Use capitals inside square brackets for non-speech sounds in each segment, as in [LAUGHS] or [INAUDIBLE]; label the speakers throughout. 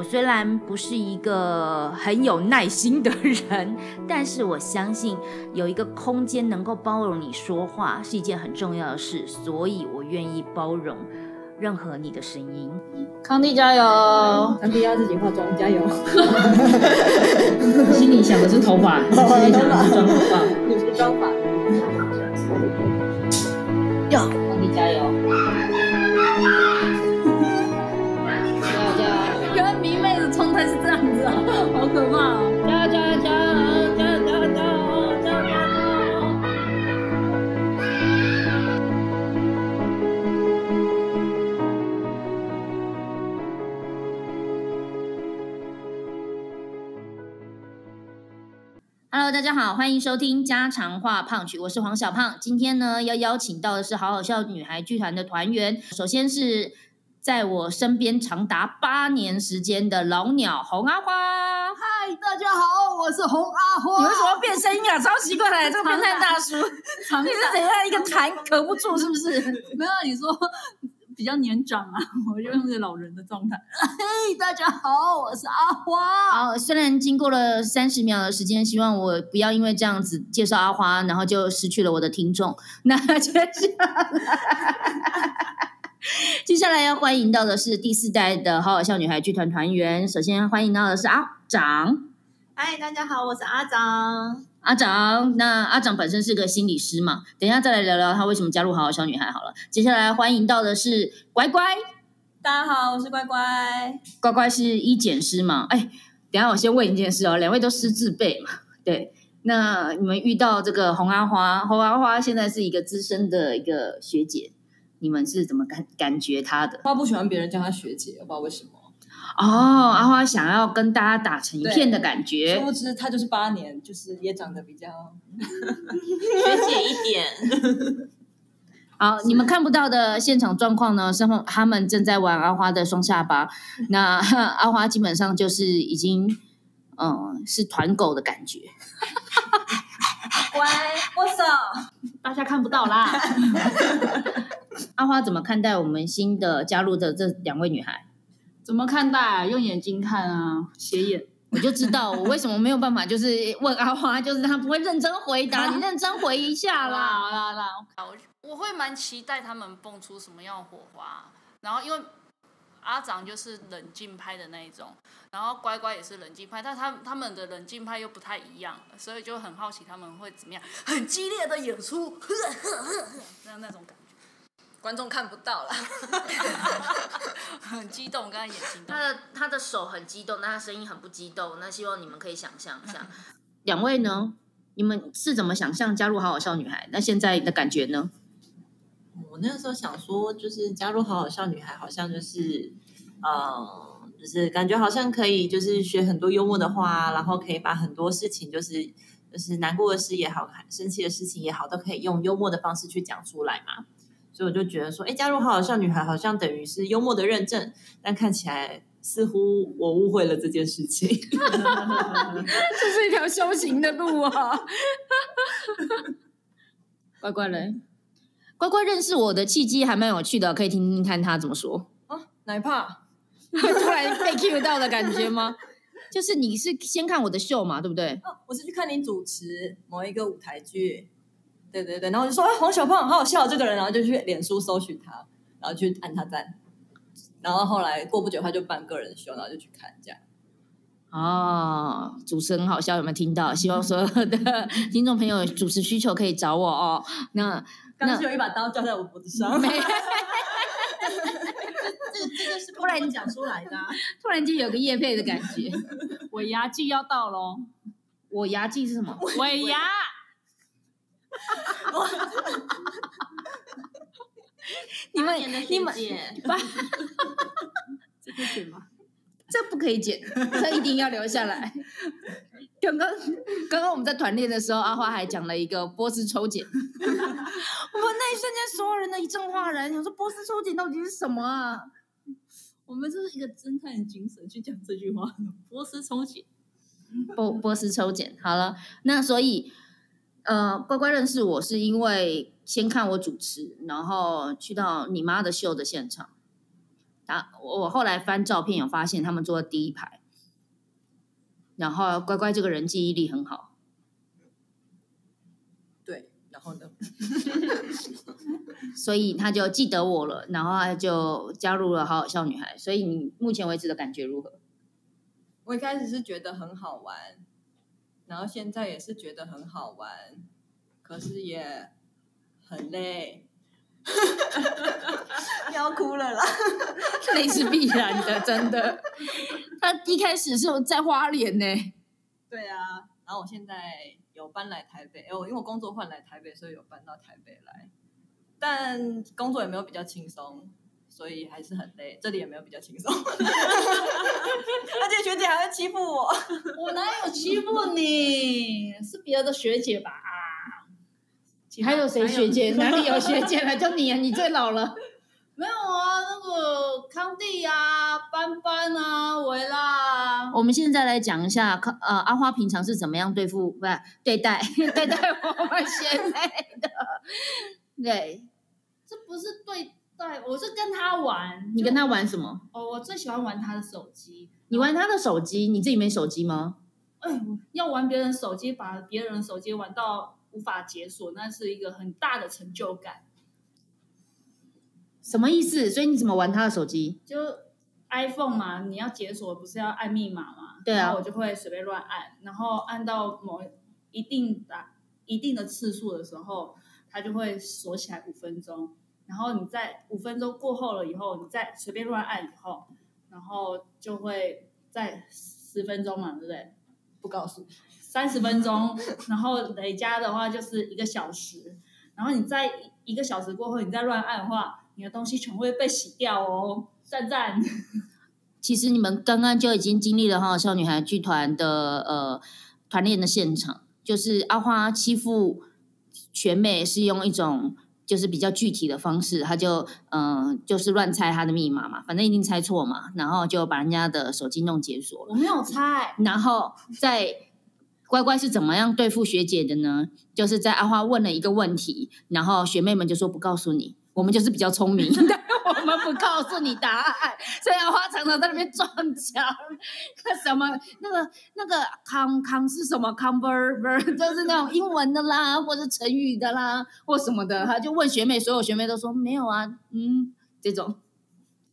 Speaker 1: 我虽然不是一个很有耐心的人，但是我相信有一个空间能够包容你说话是一件很重要的事，所以我愿意包容任何你的声音。
Speaker 2: 康帝加油！
Speaker 3: 康帝要自己化妆，加油！[LAUGHS]
Speaker 2: 心里想的是头发，心里想的是妆发，[LAUGHS]
Speaker 3: 你是妆发。
Speaker 2: 哟，
Speaker 1: ！Hello，大家好，欢迎收听家常话胖曲，我是黄小胖。今天呢，要邀请到的是好好笑女孩剧团的团员，首先是。在我身边长达八年时间的老鸟红阿花，
Speaker 3: 嗨，大家好，我是红阿花。
Speaker 1: 你为什么变声音啊？超奇怪的，这个变态大叔，[LAUGHS] 你是怎样一个痰咳不住是不是？[LAUGHS]
Speaker 3: 没有，你说比较年长啊，[LAUGHS] 我就用这老人的状态。嘿，[LAUGHS] 大家好，我是阿花。
Speaker 1: 好，虽然经过了三十秒的时间，希望我不要因为这样子介绍阿花，然后就失去了我的听众。[LAUGHS] 那接下来。接下来要欢迎到的是第四代的好好笑女孩剧团团员。首先欢迎到的是阿长。
Speaker 4: 嗨，大家好，我是阿长。
Speaker 1: 阿长，那阿长本身是个心理师嘛？等一下再来聊聊他为什么加入好好小女孩好了。接下来欢迎到的是乖乖。
Speaker 4: 大家好，我是乖乖。
Speaker 1: 乖乖是医检师嘛？哎，等下我先问一件事哦，两位都师自备嘛？对，那你们遇到这个红阿花，红阿花现在是一个资深的一个学姐。你们是怎么感感觉她的？
Speaker 3: 她不喜欢别人叫她学姐，我不知道为什么。
Speaker 1: 哦，阿花想要跟大家打成一片的感觉。
Speaker 3: 殊不知他就是八年，就是也长得比较
Speaker 4: 学姐一点。[LAUGHS]
Speaker 1: 好，你们看不到的现场状况呢？是他们正在玩阿花的双下巴。那阿花基本上就是已经，嗯，是团狗的感觉。[LAUGHS]
Speaker 4: 乖，握手。
Speaker 2: 大家看不到啦。[LAUGHS]
Speaker 1: 阿花怎么看待我们新的加入的这两位女孩？
Speaker 2: 怎么看待？用眼睛看啊，斜眼，
Speaker 1: 我就知道我为什么没有办法，就是问阿花，就是他不会认真回答，[LAUGHS] 你认真回一下啦。
Speaker 2: 啦啦，我我会蛮期待他们蹦出什么样的火花。然后因为阿长就是冷静派的那一种，然后乖乖也是冷静派，但他他们的冷静派又不太一样，所以就很好奇他们会怎么样，很激烈的演出，呵呵呵那那种感。
Speaker 4: 观众看不到了，[LAUGHS]
Speaker 2: 很激动，刚才眼睛。
Speaker 1: 他的他的手很激动，但他声音很不激动。那希望你们可以想象一下，[LAUGHS] 两位呢？你们是怎么想象加入好好笑女孩？那现在的感觉呢？
Speaker 4: 我那个时候想说，就是加入好好笑女孩，好像就是，呃，就是感觉好像可以，就是学很多幽默的话，然后可以把很多事情，就是就是难过的事也好，生气的事情也好，都可以用幽默的方式去讲出来嘛。所以我就觉得说，哎，加入好好笑女孩好像等于是幽默的认证，但看起来似乎我误会了这件事情。[LAUGHS]
Speaker 1: 这是一条修行的路啊！[LAUGHS] 乖乖嘞，乖乖认识我的契机还蛮有趣的，可以听听看他怎么说
Speaker 3: 啊？奶怕 [LAUGHS]
Speaker 1: 突然被 cue 到的感觉吗？就是你是先看我的秀嘛，对不对？
Speaker 3: 哦，我是去看你主持某一个舞台剧。对对对，然后就说哎，黄小胖好好笑这个人，然后就去脸书搜寻他，然后去按他赞，然后后来过不久他就办个人秀，然后就去看这样。
Speaker 1: 哦，主持很好笑，有没有听到？希望所有的 [LAUGHS] 听众朋友主持需求可以找我哦。那
Speaker 3: 刚刚有一把刀架在我脖子上，[LAUGHS]
Speaker 4: 这这这个是突然讲出来的，[LAUGHS]
Speaker 1: 突然间有个叶配的感觉。
Speaker 2: 尾牙季要到喽，
Speaker 1: 我牙季是什么？
Speaker 2: 尾牙。
Speaker 4: 你 [LAUGHS] 们你们
Speaker 2: 八，[LAUGHS] 这可以剪吗？
Speaker 1: 这不可以剪，这一定要留下来。刚刚刚刚我们在团练的时候，阿花还讲了一个波斯抽检，[LAUGHS] 我们那一瞬间所有人的一阵哗然，你说波斯抽检到底是什么啊？
Speaker 3: 我们这是一个侦探的精神去讲这句话，波斯抽检。
Speaker 1: 波波斯抽检好了，那所以呃，乖乖认识我是因为先看我主持，然后去到你妈的秀的现场。啊，我我后来翻照片有发现他们坐在第一排，然后乖乖这个人记忆力很好，
Speaker 3: 对，然后呢？[LAUGHS]
Speaker 1: 所以他就记得我了，然后他就加入了好好笑女孩。所以你目前为止的感觉如何？
Speaker 3: 我一开始是觉得很好玩，然后现在也是觉得很好玩，可是也很累，[LAUGHS] 要哭了啦。[LAUGHS]
Speaker 1: 累是必然的，真的。他一开始是在花莲呢，
Speaker 3: 对啊，然后我现在有搬来台北，哎，我因为我工作换来台北，所以有搬到台北来，但工作也没有比较轻松，所以还是很累。这里也没有比较轻松，[LAUGHS] 而且学姐还会欺负我。
Speaker 5: 我哪有欺负你？是别的学姐吧？
Speaker 1: 还有谁学姐？[LAUGHS] 哪里有学姐了？就你啊，你最老了。[LAUGHS]
Speaker 5: 没有啊，那个康帝啊，班班啊，维拉。
Speaker 1: 我们现在来讲一下康呃阿花平常是怎么样对付不是对待对待我们学妹的？对，
Speaker 5: 这不是对待，我是跟他玩。
Speaker 1: 你跟他玩什么？
Speaker 5: 哦，我最喜欢玩他的手机。
Speaker 1: 你玩他的手机，你自己没手机吗？
Speaker 5: 哎，要玩别人手机，把别人手机玩到无法解锁，那是一个很大的成就感。
Speaker 1: 什么意思？所以你怎么玩他的手机？
Speaker 5: 就 iPhone 嘛，你要解锁不是要按密码嘛？
Speaker 1: 对啊，
Speaker 5: 我就会随便乱按，然后按到某一定的一定的次数的时候，它就会锁起来五分钟。然后你在五分钟过后了以后，你再随便乱按以后，然后就会在十分钟嘛，对不对？
Speaker 3: 不告诉，
Speaker 5: 三十分钟，然后累加的话就是一个小时。然后你在一个小时过后，你再乱按的话。你的东西全会被洗掉哦，赞赞。[LAUGHS]
Speaker 1: 其实你们刚刚就已经经历了哈少女孩剧团的呃团练的现场，就是阿花欺负全美是用一种就是比较具体的方式，他就嗯就是乱猜他的密码嘛，反正一定猜错嘛，然后就把人家的手机弄解锁了。
Speaker 5: 我没有猜。
Speaker 1: 然后在乖乖是怎么样对付学姐的呢？就是在阿花问了一个问题，然后学妹们就说不告诉你。我们就是比较聪明，[LAUGHS] 不告诉你答案，所以阿花常常在那边撞墙。那什么，那个那个康康是什么康 ver [LAUGHS] 就是那种英文的啦，或者成语的啦，或什么的。他就问学妹，所有学妹都说没有啊，嗯，这种。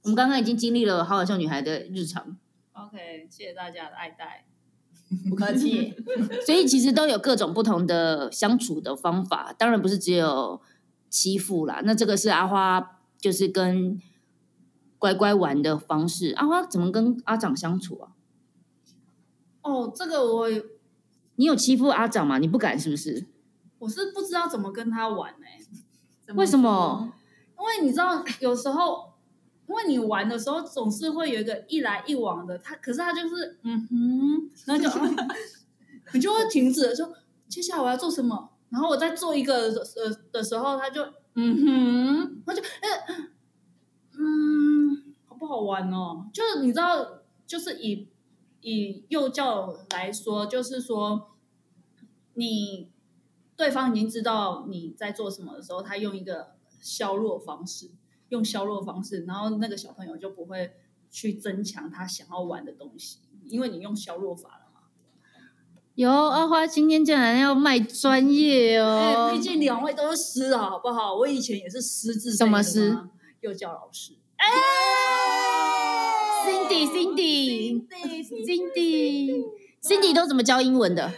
Speaker 1: 我们刚刚已经经历了好好笑女孩的日常。
Speaker 5: OK，谢谢大家的爱戴，[LAUGHS]
Speaker 3: 不客气。[LAUGHS]
Speaker 1: 所以其实都有各种不同的相处的方法，当然不是只有。欺负啦，那这个是阿花，就是跟乖乖玩的方式。阿花怎么跟阿长相处啊？
Speaker 5: 哦，这个我，
Speaker 1: 你有欺负阿长吗？你不敢是不是？
Speaker 5: 我是不知道怎么跟他玩哎。
Speaker 1: 为什么？
Speaker 5: 因为你知道，有时候，因为你玩的时候总是会有一个一来一往的，他可是他就是嗯哼，然后就 [LAUGHS] 你就会停止说，接下来我要做什么？然后我在做一个呃的时候，他就嗯哼，他就呃嗯，好不好玩哦？就是你知道，就是以以幼教来说，就是说你对方已经知道你在做什么的时候，他用一个削弱方式，用削弱方式，然后那个小朋友就不会去增强他想要玩的东西，因为你用削弱法。
Speaker 1: 有阿花今天竟然要卖专业
Speaker 5: 哦！毕竟两位都是师啊，好不好？我以前也是师字
Speaker 1: 什么师？
Speaker 5: 幼教老师。
Speaker 1: 哎，Cindy，Cindy，Cindy，Cindy，Cindy 都怎么教英文的？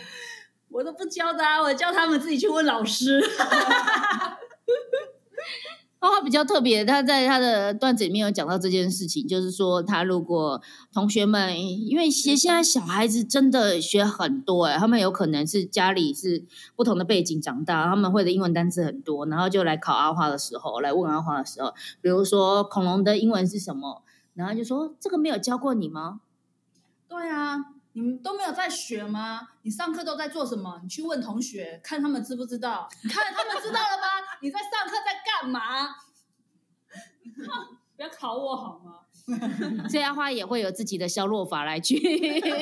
Speaker 5: 我都不教的，我教他们自己去问老师。[LAUGHS]
Speaker 1: 花花比较特别，他在他的段子里面有讲到这件事情，就是说他如果同学们，因为现现在小孩子真的学很多哎，他们有可能是家里是不同的背景长大，他们会的英文单词很多，然后就来考阿花的时候，来问阿花的时候，比如说恐龙的英文是什么，然后就说这个没有教过你吗？
Speaker 5: 对啊，你们都没有在学吗？你上课都在做什么？你去问同学，看他们知不知道？你看他们知道了吗？你在上课在干嘛？[LAUGHS] 不要考我好吗？
Speaker 1: 所以阿花也会有自己的消弱法来去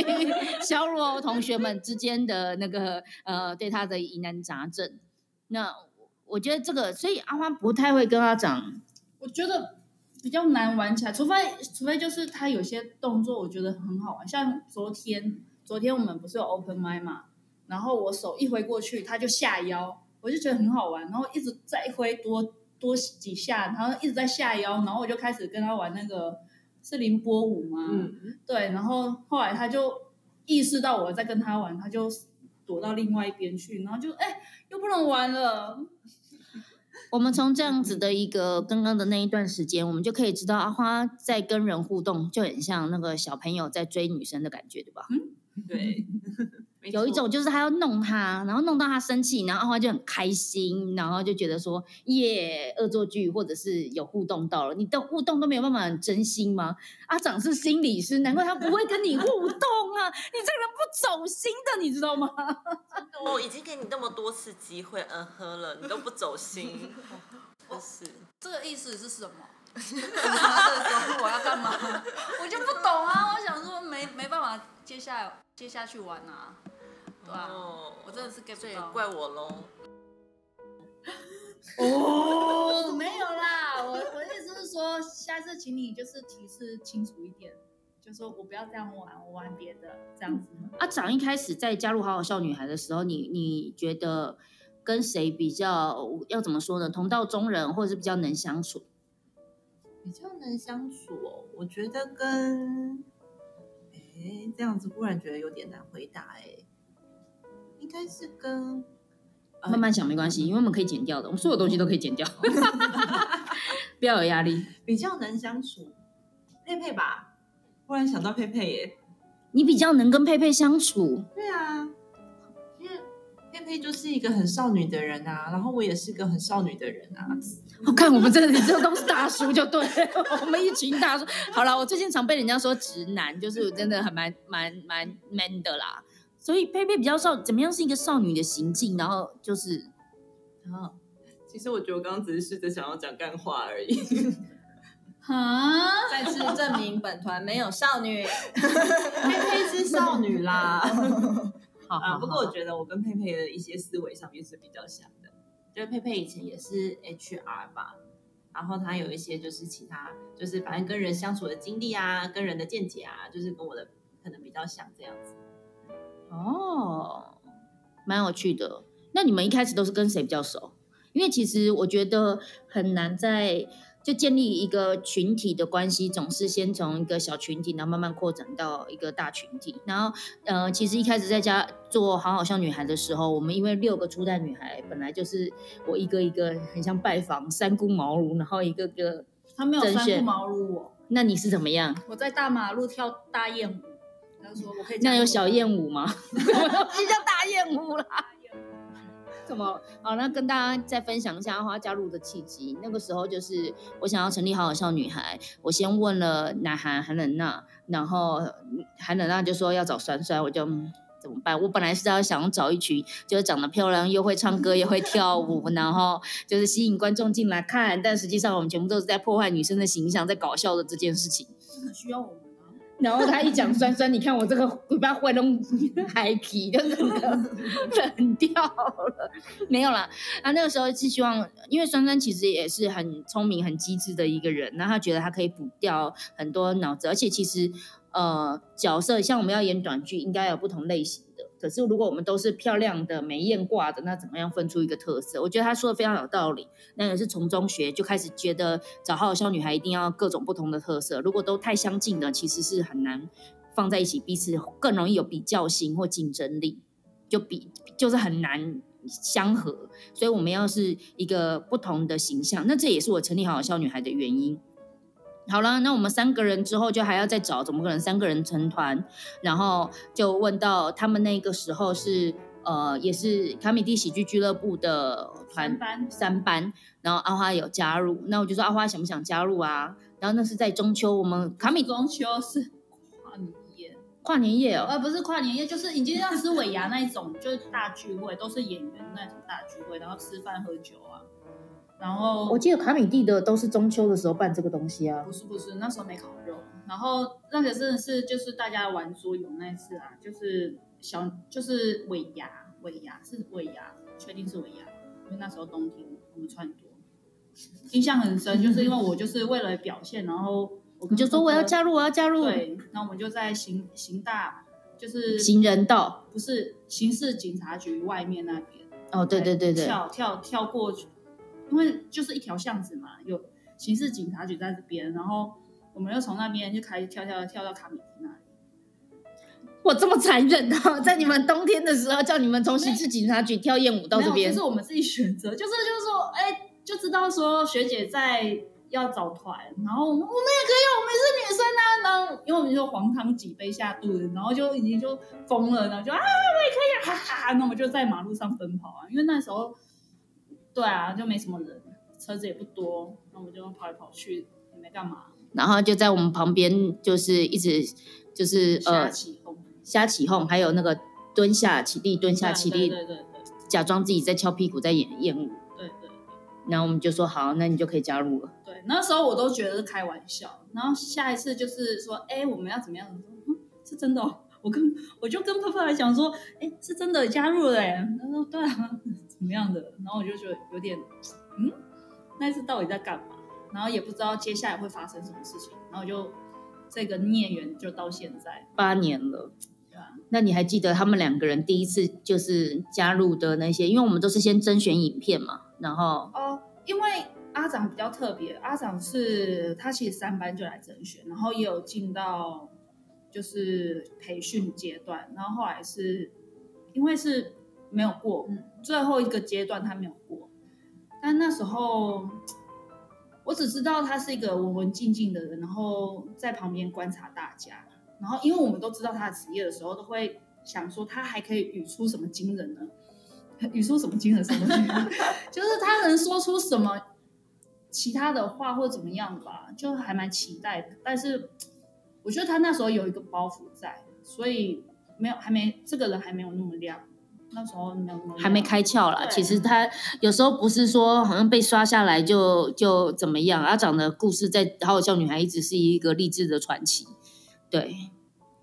Speaker 1: [LAUGHS] 消弱同学们之间的那个呃对他的疑难杂症。那我觉得这个，所以阿花不太会跟他讲
Speaker 5: 我觉得比较难玩起来，除非除非就是他有些动作我觉得很好玩，像昨天昨天我们不是有 open m i 嘛，然后我手一挥过去，他就下腰，我就觉得很好玩，然后一直在挥多多几下，然后一直在下腰，然后我就开始跟他玩那个是凌波舞吗？
Speaker 4: 嗯，
Speaker 5: 对，然后后来他就意识到我在跟他玩，他就躲到另外一边去，然后就哎又不能玩了，
Speaker 1: 我们从这样子的一个刚刚的那一段时间，我们就可以知道阿花在跟人互动，就很像那个小朋友在追女生的感觉，对吧？
Speaker 4: 嗯对，没 [LAUGHS]
Speaker 1: 有一
Speaker 4: 错
Speaker 1: 种就是他要弄他，然后弄到他生气，然后阿花就很开心，然后就觉得说耶，恶作剧或者是有互动到了，你的互动都没有办法很真心吗？阿长是心理师，难怪他不会跟你互动啊！你这个人不走心的，你知道吗？[LAUGHS]
Speaker 6: 我已经给你那么多次机会，嗯哼了，你都不走心，[LAUGHS] 真是。
Speaker 2: 这个意思是什么？[LAUGHS] 我要干嘛？我就不懂啊！我想说没没办法接下来接下去玩啊，
Speaker 6: 哦，
Speaker 2: 我真的是 get 不到。
Speaker 6: 怪我喽。
Speaker 5: 哦，[LAUGHS] 没有啦，我我的意思是说，下次请你就是提示清楚一点，就说我不要这样玩，我玩别的这样子。
Speaker 1: 阿长一开始在加入好好笑女孩的时候，你你觉得跟谁比较要怎么说呢？同道中人，或者是比较能相处？
Speaker 4: 比较能相处哦。我觉得跟，哎，这样子忽然觉得有点难回答哎。应该是跟呃
Speaker 1: 慢慢想没关系，因为我们可以剪掉的，我们所有东西都可以剪掉，[LAUGHS] 不要有压力。
Speaker 4: 比较能相处，佩佩吧。忽然想到佩佩耶。
Speaker 1: 你比较能跟佩佩相处，
Speaker 4: 对啊，因为佩佩就是一个很少女的人啊，然后我也是个很少女的人啊。
Speaker 1: 我看我们这里这都是大叔，就对了，[LAUGHS] 我们一群大叔。好了，我最近常被人家说直男，就是真的很蛮蛮蛮 man 的啦。所以佩佩比较少，怎么样是一个少女的行径，然后就是
Speaker 4: 啊，其实我觉得我刚刚只是试着想要讲干话而已。[LAUGHS]
Speaker 5: 啊，
Speaker 3: 再次证明本团没有少女。[LAUGHS]
Speaker 4: 佩佩是少女啦。[LAUGHS]
Speaker 1: 好
Speaker 4: 啊，
Speaker 1: 好
Speaker 4: 不过我觉得我跟佩佩的一些思维上面是比较像的。就是佩佩以前也是 HR 吧，然后她有一些就是其他，就是反正跟人相处的经历啊，跟人的见解啊，就是跟我的可能比较像这样子。
Speaker 1: 哦，蛮有趣的。那你们一开始都是跟谁比较熟？因为其实我觉得很难在就建立一个群体的关系，总是先从一个小群体，然后慢慢扩展到一个大群体。然后，呃，其实一开始在家做好好笑女孩的时候，我们因为六个初代女孩，本来就是我一个一个很像拜访三顾茅庐，然后一个个，
Speaker 5: 他没有三顾茅庐我，
Speaker 1: 那你是怎么样？
Speaker 5: 我在大马路跳大燕舞，他说我可以这样
Speaker 1: 那有小燕舞吗？什么东西叫大燕舞啦？怎么？好，那跟大家再分享一下花加入的契机。那个时候就是我想要成立好好笑女孩，我先问了南韩韩冷娜，然后嗯韩冷娜就说要找酸酸，我就。嗯怎么办？我本来是要想找一群就是长得漂亮又会唱歌又会跳舞，然后就是吸引观众进来看，但实际上我们全部都是在破坏女生的形象，在搞笑的这件事情。
Speaker 5: 很需要我们啊。
Speaker 1: 然后他一讲酸酸，你看我这个尾巴会弄海皮，就整个冷掉了。没有啦，啊，那个时候是希望，因为酸酸其实也是很聪明、很机智的一个人，然后他觉得他可以补掉很多脑子，而且其实呃角色像我们要演短剧，应该有不同类型的。可是如果我们都是漂亮的、美艳挂的，那怎么样分出一个特色？我觉得他说的非常有道理。那也是从中学就开始觉得找好好笑女孩一定要各种不同的特色，如果都太相近的，其实是很难放在一起，彼此更容易有比较心或竞争力，就比就是很难相合。所以我们要是一个不同的形象，那这也是我成立好好笑女孩的原因。好了，那我们三个人之后就还要再找，怎么可能三个人成团？然后就问到他们那个时候是呃，也是卡米蒂喜剧俱乐部的团
Speaker 5: 三班
Speaker 1: 三班，然后阿花有加入，那我就说阿花想不想加入啊？然后那是在中秋，我们卡米
Speaker 5: 中秋是跨年夜，
Speaker 1: 跨年夜哦，
Speaker 5: 呃，不是跨年夜，就是已经像吃尾牙那一种，就是大聚会，都是演员那种大聚会，然后吃饭喝酒啊。然后
Speaker 1: 我记得卡米蒂的都是中秋的时候办这个东西啊
Speaker 5: 不。是不是，那时候没烤肉。然后那个真的是就是大家玩桌游那一次啊，就是小就是尾牙，尾牙是尾牙，确定是尾牙，因为那时候冬天我们穿很多，印象很深，[LAUGHS] 就是因为我就是为了表现，然后我
Speaker 1: 你就说我要加入，我要加入。
Speaker 5: 对，然后我们就在行行大就是
Speaker 1: 行人道。
Speaker 5: 不是刑事警察局外面那边。
Speaker 1: 哦，对对对对，
Speaker 5: 跳跳跳过去，因为就是一条巷子嘛，有刑事警察局在这边，然后我们又从那边就开始跳跳跳到卡米蒂那里。
Speaker 1: 我这么残忍啊！在你们冬天的时候，叫你们从刑事警察局跳艳舞到这边
Speaker 5: 这是，我们自己选择，就是就是说，哎，就知道说学姐在要找团，然后我们也可以，我们是女生啊，然后因为我们就黄汤几杯下肚子，然后就已经就疯了，然后就啊我也可以啊，哈哈，那我们就在马路上奔跑啊，因为那时候对啊，就没什么人，车子也不多，那我们就跑来跑去，也没干嘛，
Speaker 1: 然后就在我们旁边，就是一直就是
Speaker 5: 瞎
Speaker 1: 呃
Speaker 5: 起哄，
Speaker 1: 瞎起哄，还有那个蹲下起立，蹲下起立，
Speaker 5: 对对对
Speaker 1: 假装自己在翘屁股在演艳舞。
Speaker 5: 对对对。
Speaker 1: 然后我们就说好，那你就可以加入了。
Speaker 5: 对，那时候我都觉得是开玩笑，然后下一次就是说，哎，我们要怎么样？我说嗯，是真的、哦。[LAUGHS] 我跟我就跟泡泡来讲说，哎，是真的加入了哎。他说对啊，怎么样的？然后我就觉得有点，嗯，那一次到底在干嘛？然后也不知道接下来会发生什么事情，然后就这个孽缘就到现在，
Speaker 1: 八年了，
Speaker 5: 对啊，
Speaker 1: 那你还记得他们两个人第一次就是加入的那些？因为我们都是先甄选影片嘛，然后
Speaker 5: 哦，因为阿长比较特别，阿长是他其实三班就来甄选，然后也有进到就是培训阶段，然后后来是因为是没有过，最后一个阶段他没有过，但那时候我只知道他是一个文文静静的人，然后在旁边观察大家，然后因为我们都知道他的职业的时候，都会想说他还可以语出什么惊人呢？[LAUGHS] 语出什么惊人什么东西？[LAUGHS] 就是他能说出什么其他的话或怎么样吧，就还蛮期待的。但是我觉得他那时候有一个包袱在，所以没有还没这个人还没有那么亮，那时候没有
Speaker 1: 还没开窍啦。其实他有时候不是说好像被刷下来就就怎么样，阿长的故事在《好好笑女孩》一直是一个励志的传奇。对，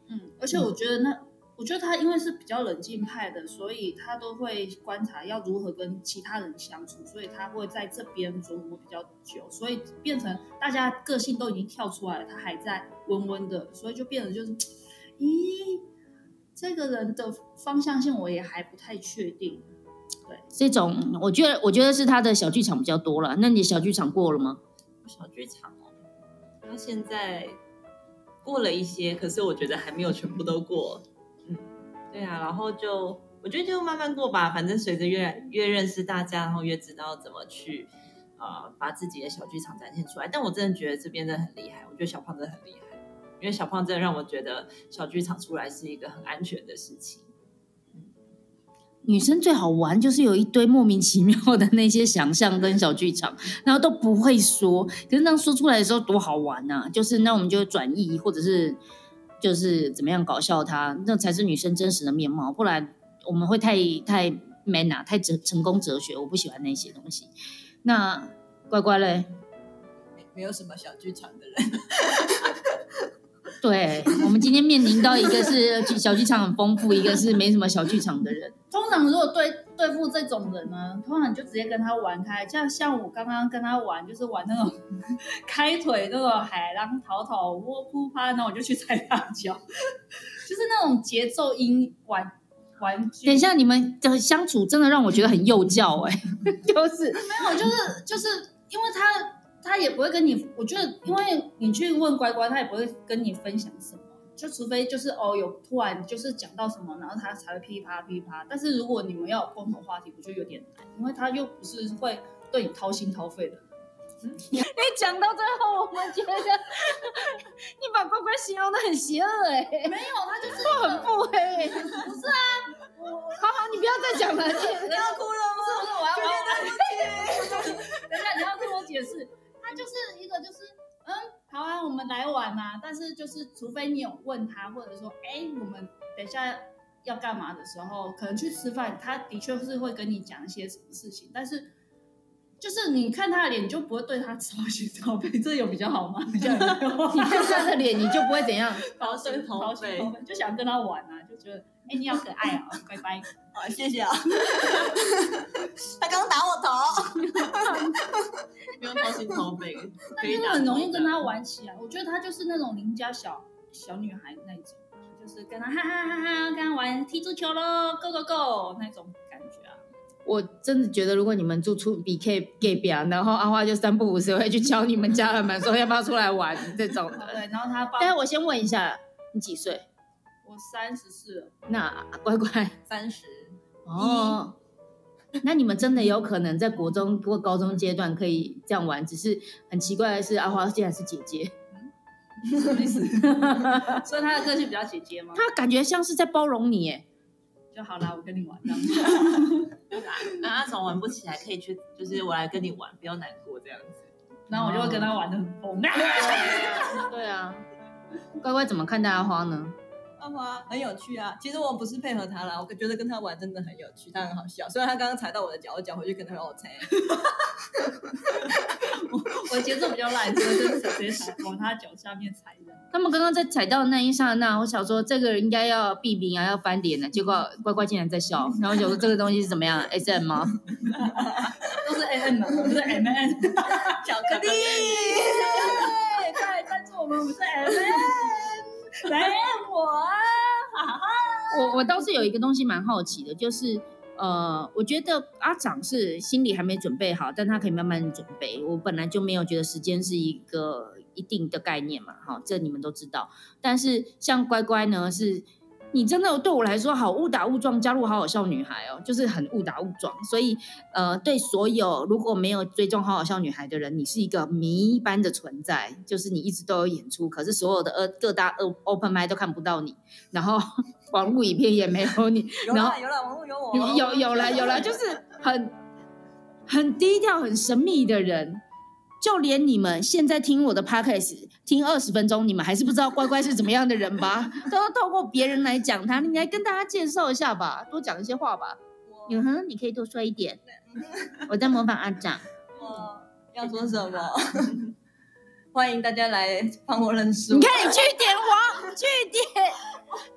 Speaker 5: 嗯，而且我觉得那，我觉得他因为是比较冷静派的，所以他都会观察要如何跟其他人相处，所以他会在这边琢磨比较久，所以变成大家个性都已经跳出来了，他还在温温的，所以就变得就是，咦，这个人的方向性我也还不太确定。
Speaker 1: 对这种我觉得我觉得是他的小剧场比较多了。那你小剧场过了吗？
Speaker 4: 小剧场哦，他现在过了一些，可是我觉得还没有全部都过。嗯，对啊，然后就我觉得就慢慢过吧，反正随着越来越认识大家，然后越知道怎么去呃把自己的小剧场展现出来。但我真的觉得这边真的很厉害，我觉得小胖真的很厉害，因为小胖真的让我觉得小剧场出来是一个很安全的事情。
Speaker 1: 女生最好玩就是有一堆莫名其妙的那些想象跟小剧场，然后都不会说，可是当说出来的时候多好玩呐、就是那我们就转移，或者是就是怎么样搞笑它，那才是女生真实的面貌，不然我们会太太 man 啊，太哲成功哲学，我不喜欢那些东西。那乖乖嘞，
Speaker 3: 没有什么小剧场的人，
Speaker 1: 对我们今天面临到一个是小剧场很丰富，一个是没什么小剧场的人。
Speaker 5: 通常如果对对付这种人呢，通常你就直接跟他玩开，像像我刚刚跟他玩，就是玩那种 [LAUGHS] 开腿那种海浪淘淘窝扑趴，然后我就去踩大脚，[LAUGHS] 就是那种节奏音玩玩具。
Speaker 1: 等一下，你们的相处真的让我觉得很幼教哎、[LAUGHS] 就是
Speaker 5: 没有，就是就是因为他他也不会跟你，我觉得因为你去问乖乖，他也不会跟你分享什么，就除非就是哦有突然就是讲到什么，然后他才会噼啪噼啪。但是如果你们要有共同话题，我觉得有点难，因为他又不是会对你掏心掏肺的。[LAUGHS]
Speaker 1: 你讲到最后，我们觉得你把乖乖形容的很邪恶哎、
Speaker 5: 没有，他就是
Speaker 1: 很不黑、不是啊，好好，你不要再讲了，[LAUGHS] 你
Speaker 3: 你要哭了
Speaker 5: 不是不是，我要我要 [LAUGHS] 等一下你要听我解释，他就是一个就是嗯，好啊，我们来玩啊，但是就是除非你有问他，或者说，哎，我们等下要干嘛的时候，可能去吃饭，他的确是会跟你讲一些什么事情，但是就是你看他的脸，你就不会对他操心操背，这有比较好吗？比较有 [LAUGHS] 没有
Speaker 1: 你看他的脸，你就不会怎样。[LAUGHS]
Speaker 5: 超心超肺，就想跟他玩啊，就觉得，哎，你好可爱啊，拜拜。
Speaker 3: 好，谢谢啊。[LAUGHS] 他刚打我头，
Speaker 4: 不用掏心掏肺，
Speaker 5: 那就是很容易跟他玩起来。我觉得他就是那种邻家小小女孩那种，就是跟他哈哈哈哈，跟他玩踢足球喽，Go Go Go 那种。
Speaker 1: 我真的觉得，如果你们住出比 K 啊，然后阿花就三不五时会去敲你们家人们说要不要出来玩这种的。
Speaker 5: 对，然后他爸，
Speaker 1: 但是我先问一下，你几岁？
Speaker 5: 我三十四了，
Speaker 1: 那乖乖
Speaker 3: 三十。
Speaker 1: 哦，那你们真的有可能在国中或高中阶段可以这样玩，只是很奇怪的是，阿花竟然是姐姐，
Speaker 5: 什么意思？[LAUGHS] 所以他的个性比较姐姐吗？
Speaker 1: 她感觉像是在包容你，哎，
Speaker 5: 就好啦，我跟你玩这样。[LAUGHS]
Speaker 4: 那阿总玩不起来，可以去，就是我来跟你玩，不要难过这样子。
Speaker 5: 然后我就会跟他玩的很疯。
Speaker 1: 对啊，乖乖怎么看待阿花呢？
Speaker 3: 很有趣啊，其实我不是配合他啦，我觉得跟他玩真的很有趣，他很好笑。虽然他刚刚踩到我的脚，我脚回去跟他说踩。[LAUGHS]
Speaker 5: 我我节奏比较烂，所以就是直接踩往他脚下面踩的。
Speaker 1: 他们刚刚在踩到的那一刹那，我想说这个应该要避名啊，要翻脸的，结果乖乖竟然在笑，然后就说这个东西是怎么样？S M 吗？[LAUGHS]
Speaker 5: 都是 A N 的，不是 M N。[LAUGHS]
Speaker 3: 巧克力，
Speaker 5: 对，赞助我们，我们是 M N，[LAUGHS] 来我啊！
Speaker 1: 我我倒是有一个东西蛮好奇的，就是呃，我觉得阿长是心里还没准备好，但他可以慢慢准备。我本来就没有觉得时间是一个一定的概念嘛，哈，这你们都知道。但是像乖乖呢，是你真的对我来说好误打误撞加入好好笑女孩哦，就是很误打误撞。所以呃，对所有如果没有追踪好好笑女孩的人，你是一个谜般的存在，就是你一直都有演出，可是所有的呃各大呃 open m i 都看不到你，然后。[LAUGHS] 网络影片也没有你，
Speaker 3: 有了有了，网络有我，
Speaker 1: 有有了有了，[LAUGHS] 就是很很低调、很神秘的人，就连你们现在听我的 podcast 听二十分钟，你们还是不知道乖乖是怎么样的人吧？[LAUGHS] 都要透过别人来讲他，你来跟大家介绍一下吧，多讲一些话吧。嗯哼，你可以多说一点。我在模仿阿长。[LAUGHS]
Speaker 3: 我要说什么？[LAUGHS] 欢迎大家来帮我认识。
Speaker 1: 你看，你去点黄，去点。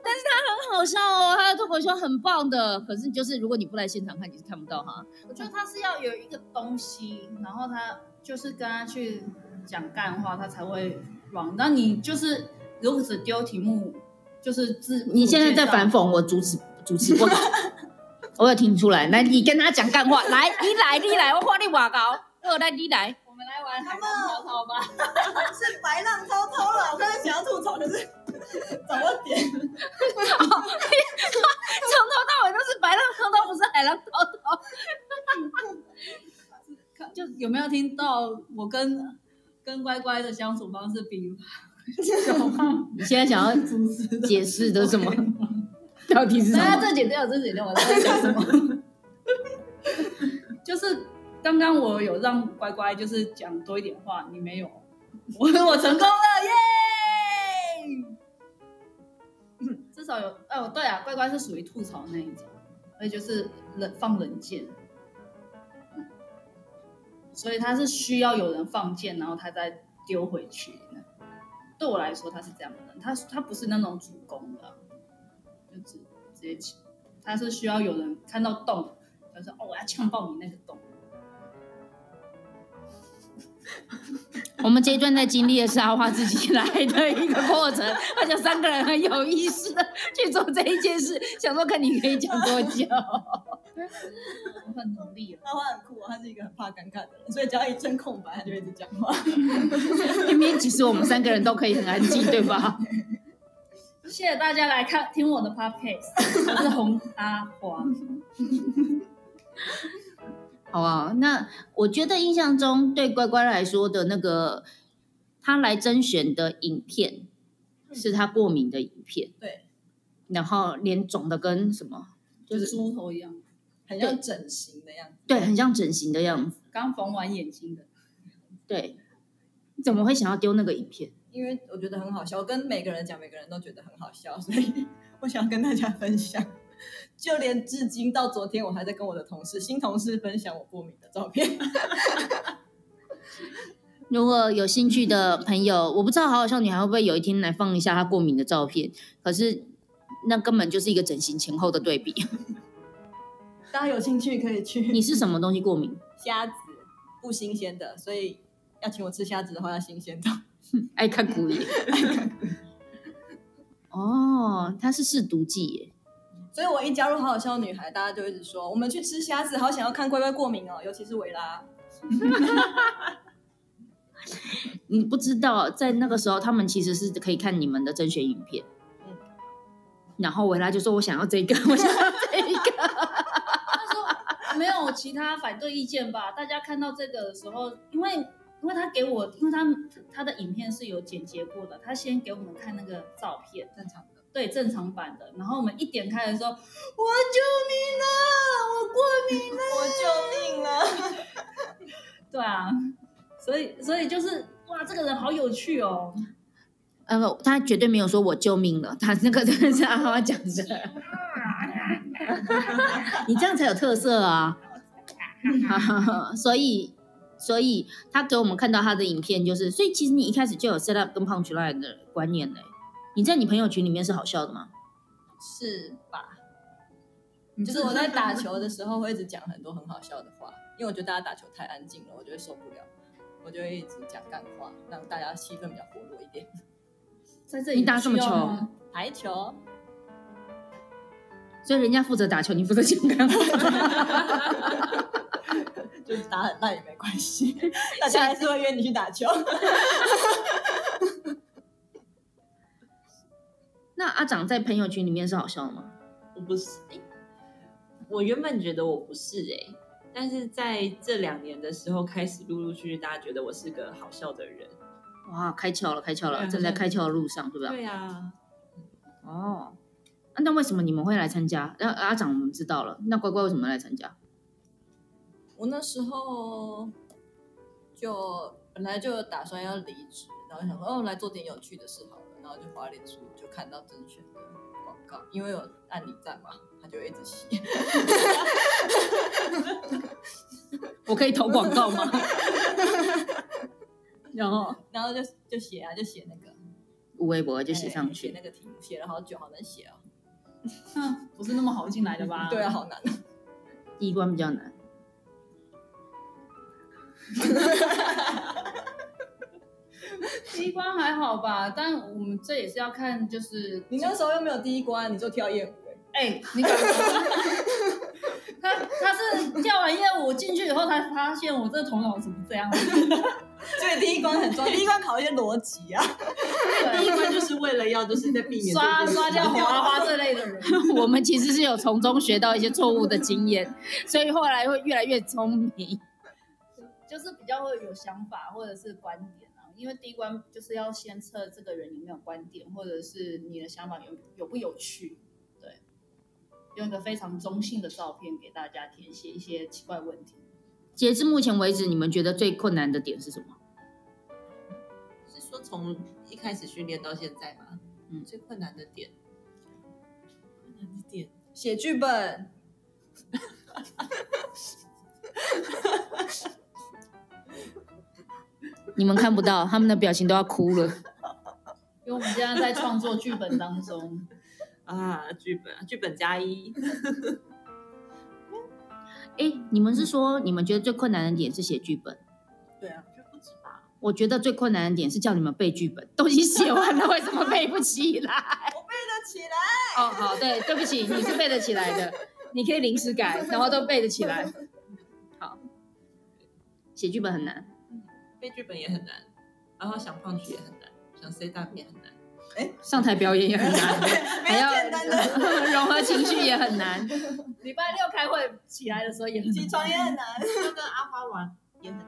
Speaker 1: 但是他很好笑哦，他的脱口秀很棒的。可是就是如果你不来现场看，你是看不到哈。
Speaker 5: 我觉得他是要有一个东西，然后他就是跟他去讲干话，他才会那你就是如果只丢题目，就是自
Speaker 1: 你现在在反讽我主持主持不好，[LAUGHS] 我有听出来。来，你跟他讲干话，来，你来，你来，我画你瓦高。我来，你来，
Speaker 5: 我们来玩海浪滔滔吧。
Speaker 3: 是白浪滔滔了，我刚才想要吐槽就是。怎么点？[LAUGHS] 从
Speaker 1: 头到尾都是白浪滔滔，不是海浪滔滔。[LAUGHS]
Speaker 5: 就有没有听到我跟跟乖乖的相处方式比 [LAUGHS]
Speaker 1: 你现在想要解释的什么？[LAUGHS] 到底是什么？
Speaker 5: 这剪掉，这剪掉，我在讲什么？[LAUGHS] 就是刚刚我有让乖乖就是讲多一点话，你没有，我我成功了耶！[COUGHS] 至少有哦，对啊，乖乖是属于吐槽那一种，所以就是冷放冷箭，所以他是需要有人放箭，然后他再丢回去。对我来说，他是这样的人，他他不是那种主攻的，就直直接起，他是需要有人看到洞，他说哦，我要呛爆你那个洞。[LAUGHS]
Speaker 1: 我们这一段在经历的是阿花自己来的一个过程，他就三个人很有意思的去做这一件事，想说看你可以讲多久。
Speaker 5: 我很努力，
Speaker 3: 阿花很酷，他是一个很怕尴尬的人，所以只要一阵空白，他就一直讲话。
Speaker 1: 明明其实我们三个人都可以很安静，对吧？
Speaker 5: 谢谢大家来看听我的 podcast，我是红阿花。
Speaker 1: 好啊，那我觉得印象中对乖乖来说的那个，他来甄选的影片是他过敏的影片，
Speaker 3: 对，
Speaker 1: 然后脸肿的跟什么，
Speaker 5: 就是猪头一样，
Speaker 3: 很像整形的样子，
Speaker 1: 对，很像整形的样子，
Speaker 5: 刚缝完眼睛的，
Speaker 1: 对，你怎么会想要丢那个影片？
Speaker 3: 因为我觉得很好笑，我跟每个人讲，每个人都觉得很好笑，所以 [LAUGHS] 我想跟大家分享。就连至今到昨天，我还在跟我的同事、新同事分享我过敏的照片。[LAUGHS]
Speaker 1: 如果有兴趣的朋友，我不知道好好笑女孩会不会有一天来放一下她过敏的照片，可是那根本就是一个整形前后的对比。[LAUGHS]
Speaker 3: 大家有兴趣可以去。
Speaker 1: 你是什么东西过敏？
Speaker 3: 虾子不新鲜的，所以要请我吃虾子的话要新鲜的。[LAUGHS]
Speaker 1: 爱看古野。哦，它是试毒剂耶。
Speaker 3: 所以我一加入好好笑女孩，大家就一直说我们去吃虾子，好想要看乖乖过敏哦，尤其是维拉。
Speaker 1: 你不知道，在那个时候，他们其实是可以看你们的甄选影片。
Speaker 3: 嗯
Speaker 1: 然后维拉就说：“我想要这个，[LAUGHS] 我想要这个。
Speaker 5: 他说没有其他反对意见吧？大家看到这个的时候，因为因为他给我，因为他他的影片是有剪接过的，他先给我们看那个照片，
Speaker 3: 正常的。
Speaker 5: 对正常版的，然后我们一点开的时候，我救命了！我过敏了，[LAUGHS]
Speaker 3: 我救命了！[LAUGHS]
Speaker 5: 对啊，所以所以就是哇，这个人好有趣哦。
Speaker 1: 呃，他绝对没有说我救命了，他那个真的是阿花讲的。[LAUGHS] 你这样才有特色啊！所以，所以他给我们看到他的影片，就是，所以其实你一开始就有 set up 跟 punch line 的观念嘞。你在你朋友群里面是好笑的吗？
Speaker 3: 是吧？就是我在打球的时候会一直讲很多很好笑的话，因为我觉得大家打球太安静了，我就会受不了，我就会一直讲干话，让大家气氛比较活络一点。[LAUGHS]
Speaker 5: 在这里
Speaker 1: 你打什么球？
Speaker 3: 排球，
Speaker 1: 所以人家负责打球，你负责讲干话。[LAUGHS]
Speaker 3: 就是打很烂也没关系，[LAUGHS] 大家还是会约你去打球。
Speaker 1: 那阿长在朋友群里面是好笑的吗？
Speaker 4: 我不是，诶我原本觉得我不是哎、但是在这两年的时候，开始陆陆续续大家觉得我是个好笑的人。
Speaker 1: 哇，开窍了，开窍了，
Speaker 4: 啊
Speaker 1: 正在开窍的路上，对不对？
Speaker 4: 对啊，
Speaker 1: 哦，啊那为什么你们会来参加？那阿长我们知道了，那乖乖为什么来参加？
Speaker 3: 我那时候就本来就打算要离职，然后想说哦来做点有趣的事好了，然后就滑脸书就看到甄选的广告，因为有按你赞嘛，他就一直写。
Speaker 1: 我可以投广告吗？[LAUGHS] 然后
Speaker 3: 然后就就写啊，就写那个，
Speaker 1: 无微博就写上
Speaker 3: 哎写
Speaker 1: 去。
Speaker 3: 那个题目，写了好久，好难写哦。[LAUGHS]
Speaker 5: 哼不是那么好进来的吧？[LAUGHS]
Speaker 3: 对啊，好难。
Speaker 1: 第一关比较难，[LAUGHS]
Speaker 5: 第一关还好吧，但我们这也是要看，就是
Speaker 3: 你那时候又没有第一关，你就跳夜舞欸
Speaker 5: 哎、你敢说？他他是跳完夜舞进去以后，才发现我这个头脑怎么这样？[LAUGHS]
Speaker 3: 所以第一关很重要，第一关考一些逻辑啊。
Speaker 4: 第一关就是为了要就是在避免
Speaker 5: 刷刷掉花花这类的人，[LAUGHS]
Speaker 1: 我们其实是有从中学到一些错误的经验，所以后来会越来越聪明。
Speaker 5: 就是比较会有想法或者是观点啊。因为第一关就是要先测这个人有没有观点，或者是你的想法有有不有趣。对，用一个非常中性的照片给大家填写一些奇怪问题。
Speaker 1: 截至目前为止，你们觉得最困难的点是什么？
Speaker 4: 是说从一开始训练到现在吗？
Speaker 1: 嗯
Speaker 4: 最困难的点，困难的点，
Speaker 3: 写剧本，[LAUGHS]
Speaker 1: 你们看不到，他们的表情都要哭了。
Speaker 5: 因为我们现在在创作剧本当中，[LAUGHS]
Speaker 4: 啊，剧本啊，剧本加一，[LAUGHS]
Speaker 1: 哎，你们是说你们觉得最困难的点是写剧本？
Speaker 3: 对啊，
Speaker 4: 就不止吧？
Speaker 1: 我觉得最困难的点是叫你们背剧本，都已经写完了，为什么背不起来？
Speaker 3: 我背得起来。
Speaker 1: 哦，好，对，对不起，你是背得起来的，你可以临时改，然后都背得起来。好，写剧本很难，
Speaker 4: 背剧本也很难，然后想放曲也很难，想 say up 也很难。
Speaker 1: 上台表演也很难，还要
Speaker 3: 简单的，[LAUGHS]
Speaker 1: 融合情绪也很难。[LAUGHS]
Speaker 5: 礼拜六开会起来的时候也很
Speaker 3: 起床也很难。[LAUGHS]
Speaker 4: 要跟阿花玩也很难。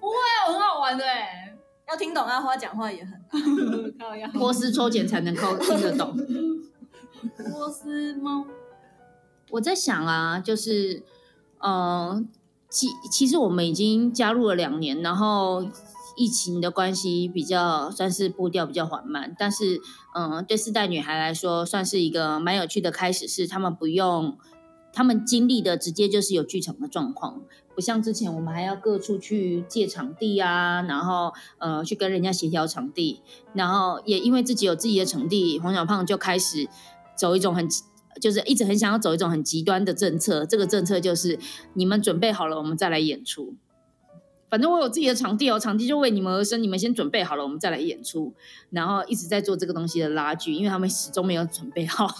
Speaker 5: 不会啊，很好玩的哎。
Speaker 3: 要听懂阿花讲话也很难。
Speaker 1: 波斯抽检才能够听得懂。
Speaker 5: 波斯猫，
Speaker 1: 我在想啊，就是呃，其其实我们已经加入了两年，然后疫情的关系比较算是步调比较缓慢，但是嗯，对四代女孩来说算是一个蛮有趣的开始，是她们不用，她们经历的直接就是有剧场的状况，不像之前我们还要各处去借场地啊，然后呃去跟人家协调场地，然后也因为自己有自己的场地，黄小胖就开始走一种很。就是一直很想要走一种很极端的政策，这个政策就是你们准备好了，我们再来演出。反正我有自己的场地哦，场地就为你们而生，你们先准备好了，我们再来演出。然后一直在做这个东西的拉锯，因为他们始终没有准备好。[LAUGHS]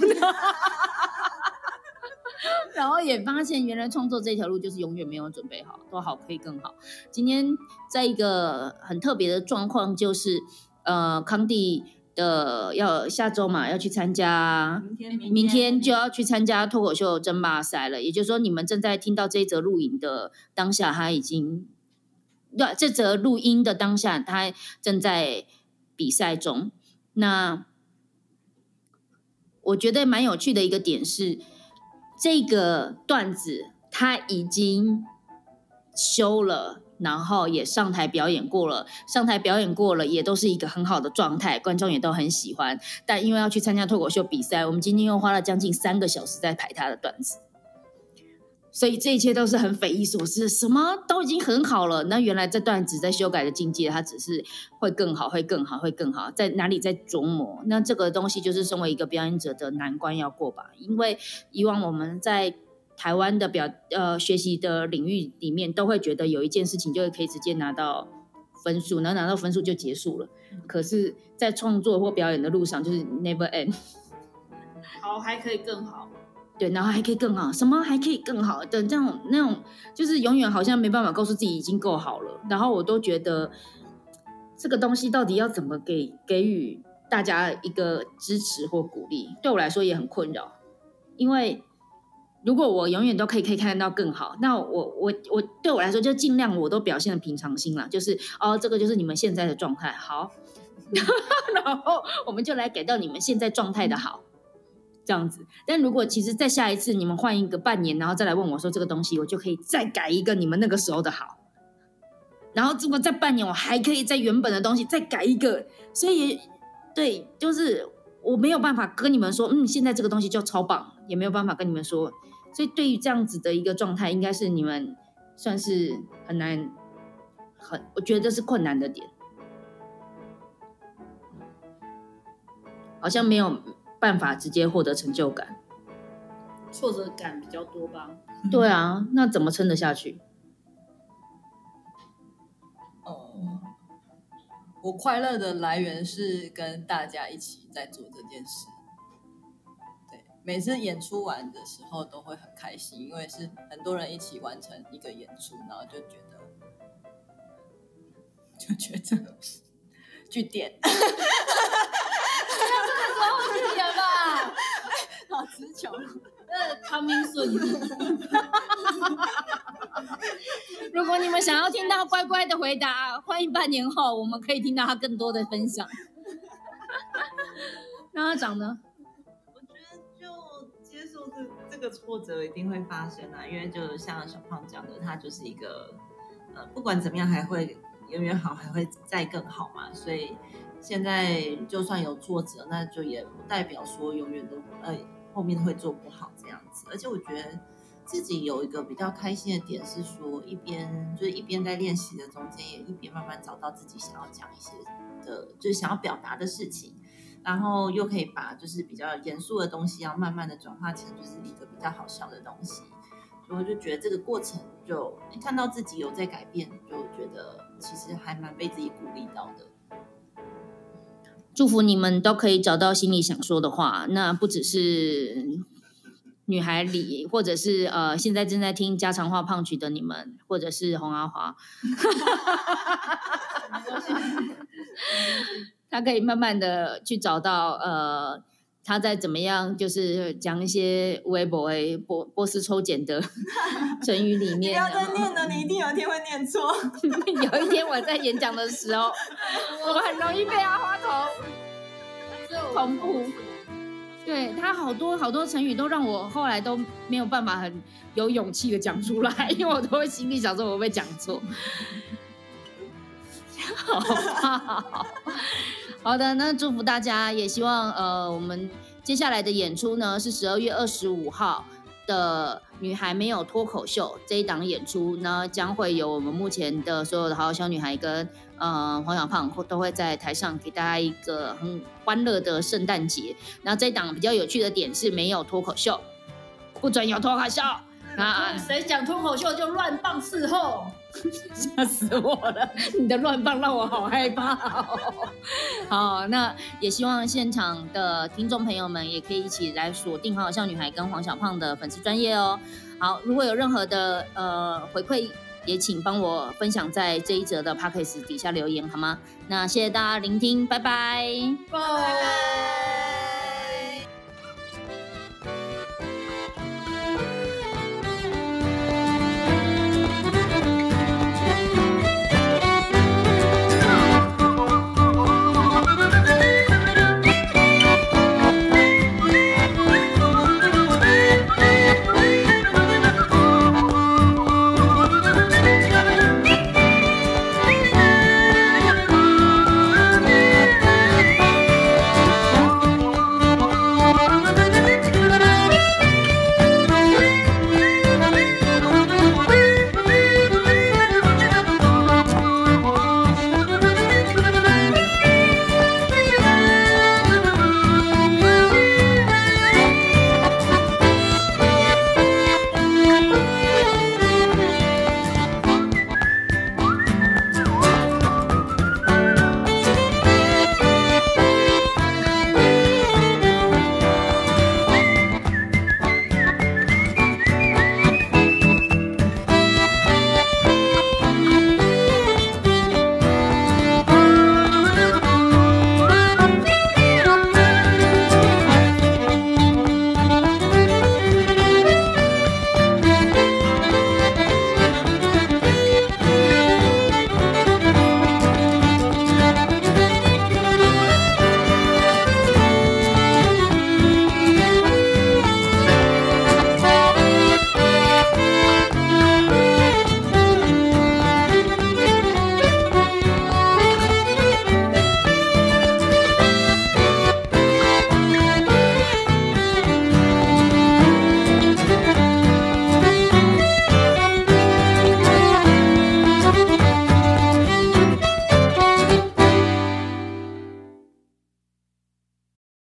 Speaker 1: 然后也发现，原来创作这条路就是永远没有准备好，多好可以更好。今天在一个很特别的状况，就是呃，康帝。的要下周嘛，要去参加，
Speaker 3: 明天
Speaker 1: 明天就要去参加脱口秀争霸赛了。也就是说，你们正在听到这一则录影的当下，他已经，对，这则录音的当下，他正在比赛中。那我觉得蛮有趣的一个点是，这个段子他已经修了。然后也上台表演过了，上台表演过了，也都是一个很好的状态，观众也都很喜欢。但因为要去参加脱口秀比赛，我们今天又花了将近三个小时在排他的段子，所以这一切都是很匪夷所思。什么都已经很好了，那原来这段子在修改的境界，它只是会更好，会更好，会更好，在哪里在琢磨？那这个东西就是身为一个表演者的难关要过吧？因为以往我们在台湾的表呃学习的领域里面，都会觉得有一件事情就可以直接拿到分数，然后拿到分数就结束了。可是，在创作或表演的路上，就是 never end。[LAUGHS]
Speaker 5: 好，还可以更好。
Speaker 1: 对，然后还可以更好，什么还可以更好的这种那种，就是永远好像没办法告诉自己已经够好了。然后我都觉得这个东西到底要怎么给给予大家一个支持或鼓励，对我来说也很困扰，因为。如果我永远都可以可以看得到更好，那我我我对我来说就尽量我都表现的平常心啦，就是哦，这个就是你们现在的状态好，[LAUGHS] 然后我们就来改到你们现在状态的好，这样子。但如果其实再下一次你们换一个半年，然后再来问我说这个东西，我就可以再改一个你们那个时候的好，然后如果再半年我还可以在原本的东西再改一个，所以对，就是我没有办法跟你们说，嗯，现在这个东西就超棒，也没有办法跟你们说。所以，对于这样子的一个状态，应该是你们算是很难，很我觉得是困难的点，好像没有办法直接获得成就感，
Speaker 5: 挫折感比较多吧？[LAUGHS]
Speaker 1: 对啊，那怎么撑得下去？
Speaker 3: 哦，我快乐的来源是跟大家一起在做这件事。每次演出完的时候都会很开心，因为是很多人一起完成一个演出，然后就觉得就觉得据点，
Speaker 5: 这个时候去点吧，
Speaker 3: 好词穷，
Speaker 5: 呃，康明顺。
Speaker 1: 如果你们想要听到乖乖的回答，欢迎半年后我们可以听到他更多的分享。那他长得。
Speaker 4: 这个挫折一定会发生啊，因为就像小胖讲的，他就是一个呃，不管怎么样还会永远好，还会再更好嘛。所以现在就算有挫折，那就也不代表说永远都呃后面会做不好这样子。而且我觉得自己有一个比较开心的点是说，一边就是一边在练习的中间，也一边慢慢找到自己想要讲一些的，就是想要表达的事情。然后又可以把就是比较严肃的东西，要慢慢的转化成就是一个比较好笑的东西，所以我就觉得这个过程就看到自己有在改变，就觉得其实还蛮被自己鼓励到的。
Speaker 1: 祝福你们都可以找到心里想说的话，那不只是女孩里，或者是呃现在正在听家常话胖曲的你们，或者是洪阿华。他可以慢慢的去找到，呃，他在怎么样，就是讲一些微博诶波波斯抽检的 [LAUGHS] 成语里面。
Speaker 3: 不要再念了，你一定有一天会念错。[LAUGHS]
Speaker 1: 有一天我在演讲的时候，我很容易被阿花头恐怖。对他好多好多成语都让我后来都没有办法很有勇气的讲出来，因为我都会心里想说我会讲错。[LAUGHS] 好不好？[LAUGHS] 好的，那祝福大家，也希望呃，我们接下来的演出呢是十二月二十五号的《女孩没有脱口秀》这一档演出呢，将会有我们目前的所有的好好小女孩跟呃黄小胖都会在台上给大家一个很欢乐的圣诞节。那这一档比较有趣的点是没有脱口秀，不准有脱口秀。啊！
Speaker 5: 谁讲脱口秀就乱放事后，[LAUGHS]
Speaker 1: 吓死我了！你的乱放让我好害怕、好，那也希望现场的听众朋友们也可以一起来锁定好像女孩跟黄小胖的粉丝专业哦。好，如果有任何的呃回馈，也请帮我分享在这一则的 p o c k e t 底下留言好吗？那谢谢大家聆听，拜拜。
Speaker 5: 拜拜。